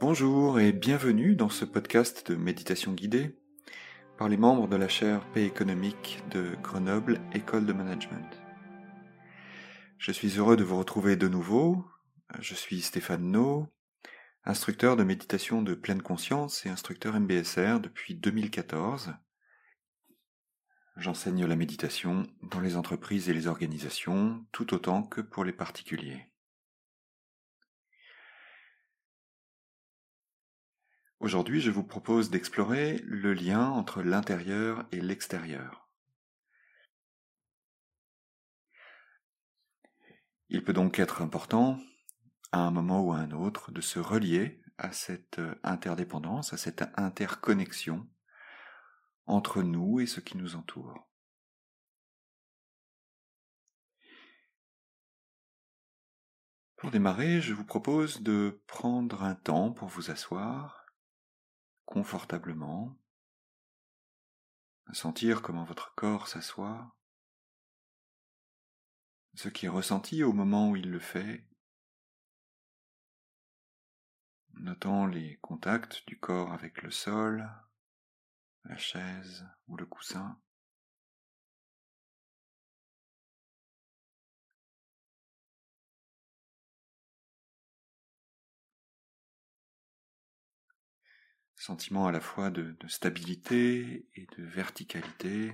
Bonjour et bienvenue dans ce podcast de méditation guidée par les membres de la chaire Paix économique de Grenoble École de Management. Je suis heureux de vous retrouver de nouveau. Je suis Stéphane No, instructeur de méditation de pleine conscience et instructeur MBSR depuis 2014. J'enseigne la méditation dans les entreprises et les organisations tout autant que pour les particuliers. Aujourd'hui, je vous propose d'explorer le lien entre l'intérieur et l'extérieur. Il peut donc être important, à un moment ou à un autre, de se relier à cette interdépendance, à cette interconnexion entre nous et ce qui nous entoure. Pour démarrer, je vous propose de prendre un temps pour vous asseoir confortablement, sentir comment votre corps s'assoit, ce qui est ressenti au moment où il le fait, notant les contacts du corps avec le sol, la chaise ou le coussin. Sentiment à la fois de, stabilité et de verticalité.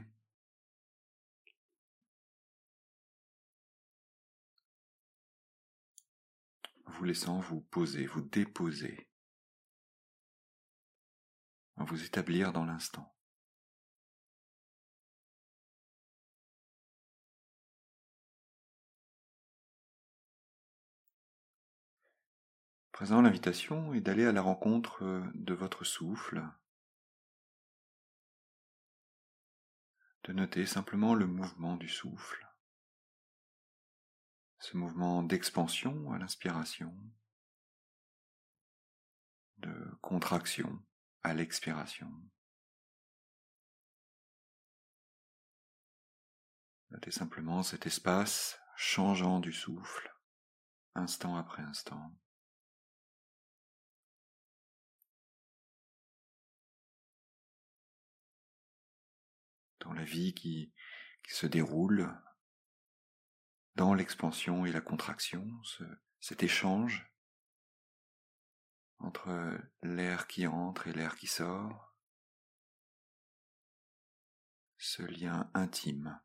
vous laissant vous poser, vous déposer, vous établir dans l'instant. Présent, l'invitation est d'aller à la rencontre euh, de votre souffle, de noter simplement le mouvement du souffle, ce mouvement d'expansion à l'inspiration, de contraction à l'expiration. Notez simplement cet espace changeant du souffle, instant après instant. Dans la vie qui, se déroule dans l'expansion et la contraction, cet échange entre l'air qui entre et l'air qui sort, ce lien intime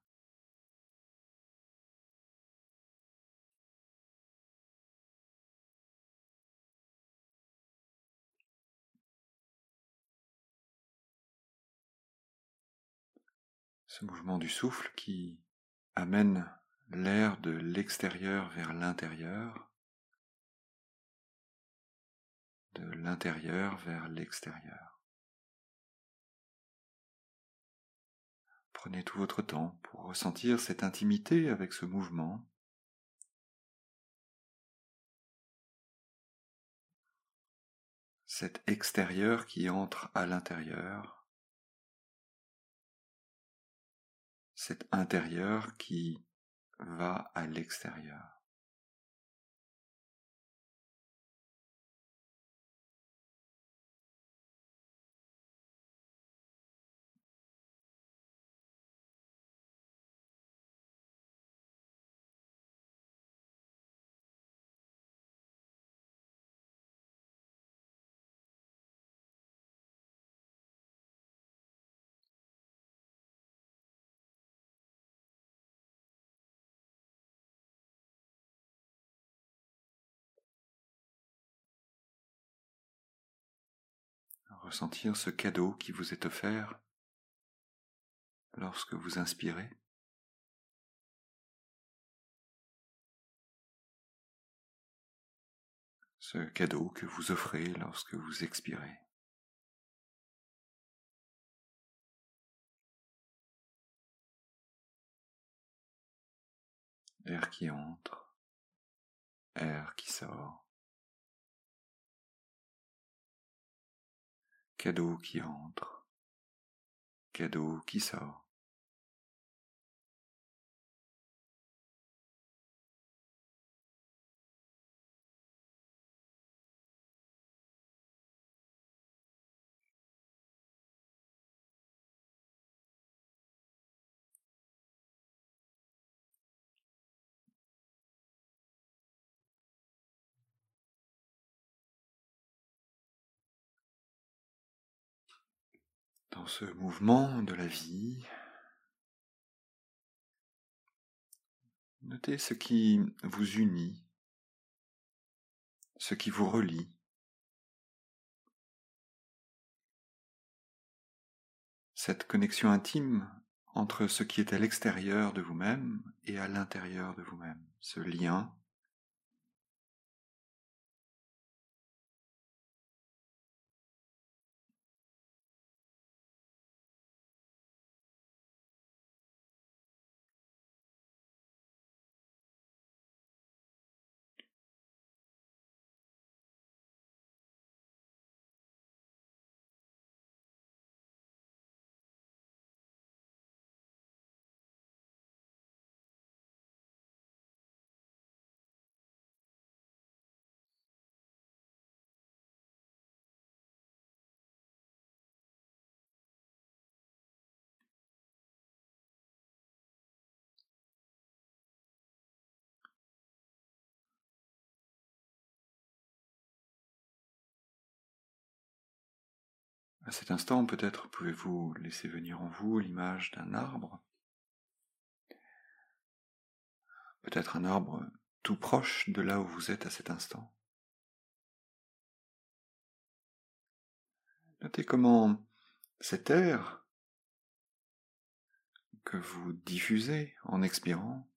ce mouvement du souffle qui amène l'air de l'extérieur vers l'intérieur, de l'intérieur vers l'extérieur. Prenez tout votre temps pour ressentir cette intimité avec ce mouvement. Cet extérieur qui entre à l'intérieur. Cet intérieur qui va à l'extérieur. Ressentir ce cadeau qui vous est offert lorsque vous inspirez. Ce cadeau que vous offrez lorsque vous expirez. Air qui entre, air qui sort. Cadeau qui entre, cadeau qui sort. Ce mouvement de la vie, notez ce qui vous unit, ce qui vous relie. Cette connexion intime entre ce qui est à l'extérieur de vous-même et à l'intérieur de vous-même, ce lien À cet instant, peut-être pouvez-vous laisser venir en vous l'image d'un arbre, peut-être un arbre tout proche de là où vous êtes à cet instant. Notez comment cet air que vous diffusez en expirant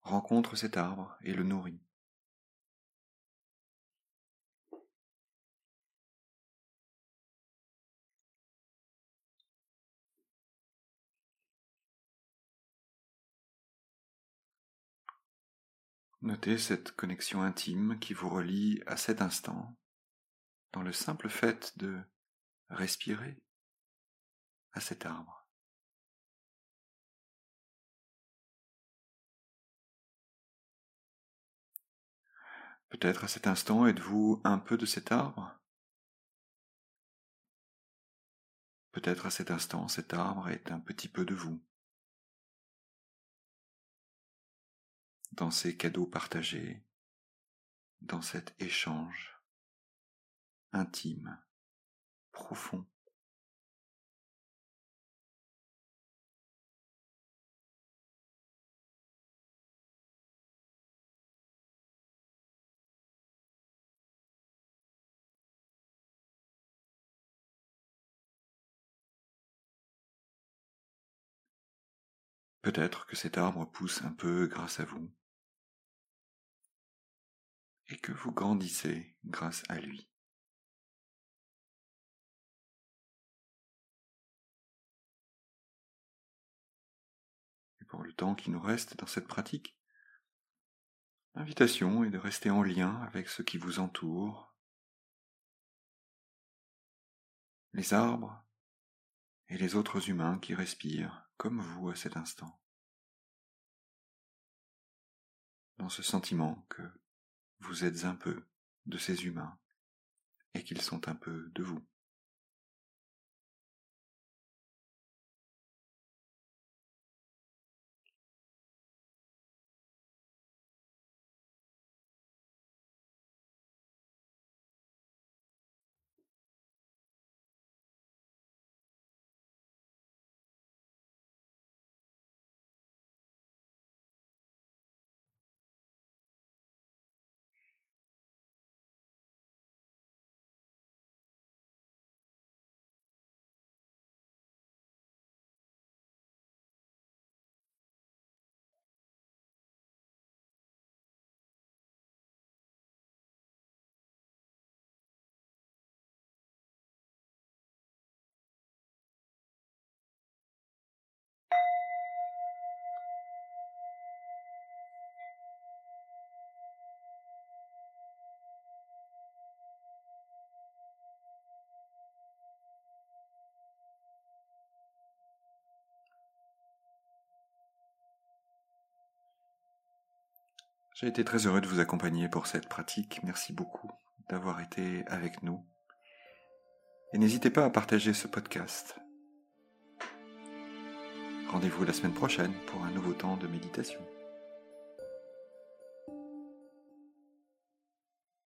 rencontre cet arbre et le nourrit. Notez cette connexion intime qui vous relie à cet instant, dans le simple fait de respirer à cet arbre. Peut-être à cet instant êtes-vous un peu de cet arbre? Peut-être à cet instant cet arbre est un petit peu de vous. Dans ces cadeaux partagés, dans cet échange intime, profond. Peut-être que cet arbre pousse un peu grâce à vous et que vous grandissez grâce à lui. Et pour le temps qui nous reste dans cette pratique, l'invitation est de rester en lien avec ce qui vous entoure, les arbres et les autres humains qui respirent comme vous à cet instant, dans ce sentiment que vous êtes un peu de ces humains et qu'ils sont un peu de vous. J'ai été très heureux de vous accompagner pour cette pratique. Merci beaucoup d'avoir été avec nous. Et n'hésitez pas à partager ce podcast. Rendez-vous la semaine prochaine pour un nouveau temps de méditation.